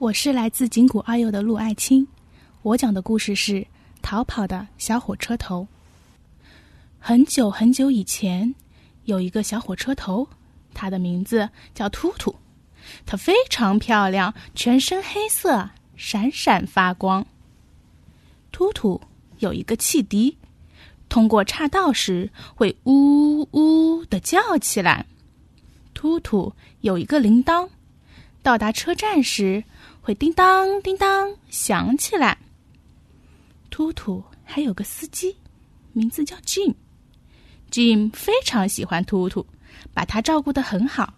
我是来自井谷二幼的陆爱青，我讲的故事是《逃跑的小火车头》。很久很久以前，有一个小火车头，它的名字叫突突。它非常漂亮，全身黑色，闪闪发光。突突有一个汽笛，通过岔道时会呜呜的叫起来。突突有一个铃铛，到达车站时。会叮当叮当响起来。突突还有个司机，名字叫 Jim。Jim 非常喜欢突突，把他照顾的很好。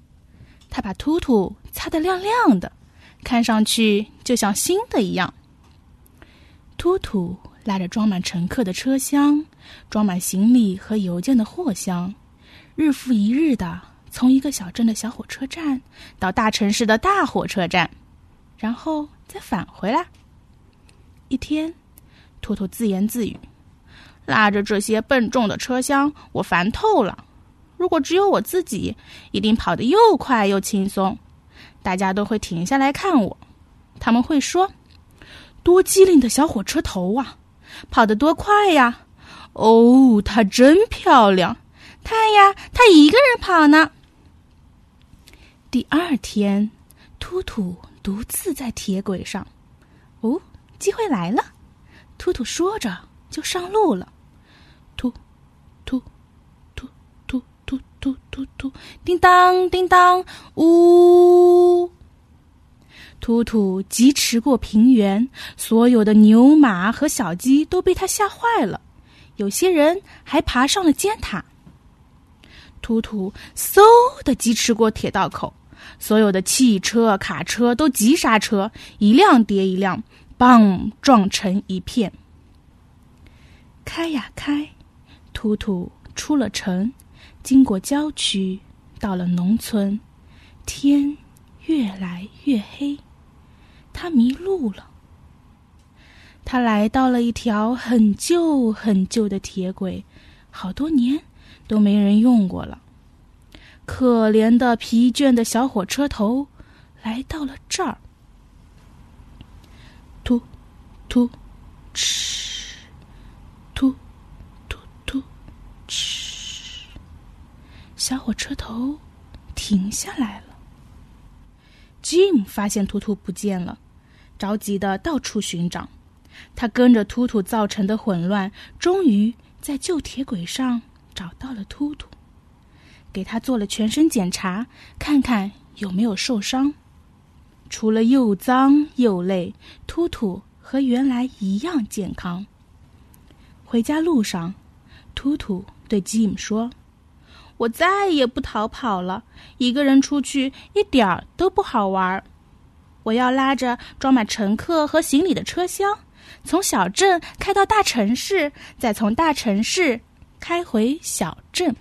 他把突突擦得亮亮的，看上去就像新的一样。突突拉着装满乘客的车厢，装满行李和邮件的货箱，日复一日的从一个小镇的小火车站到大城市的大火车站。然后再返回来。一天，兔兔自言自语：“拉着这些笨重的车厢，我烦透了。如果只有我自己，一定跑得又快又轻松。大家都会停下来看我，他们会说：‘多机灵的小火车头啊，跑得多快呀！’哦，它真漂亮！看呀，它一个人跑呢。”第二天，突突。独自在铁轨上，哦，机会来了！突突说着就上路了。突，突，突，突，突，突，突，突，叮当，叮当，呜！突突疾驰过平原，所有的牛马和小鸡都被他吓坏了，有些人还爬上了尖塔。突突嗖的疾驰过铁道口。所有的汽车、卡车都急刹车，一辆叠一辆，砰！撞成一片。开呀开，突突出了城，经过郊区，到了农村，天越来越黑，他迷路了。他来到了一条很旧很旧的铁轨，好多年都没人用过了。可怜的、疲倦的小火车头来到了这儿。突，突，哧，突，突，突，哧。小火车头停下来了。Jim 发现突突不见了，着急的到处寻找。他跟着突突造成的混乱，终于在旧铁轨上找到了突突。给他做了全身检查，看看有没有受伤。除了又脏又累，突突和原来一样健康。回家路上，突突对吉姆说：“我再也不逃跑了，一个人出去一点儿都不好玩。我要拉着装满乘客和行李的车厢，从小镇开到大城市，再从大城市开回小镇。”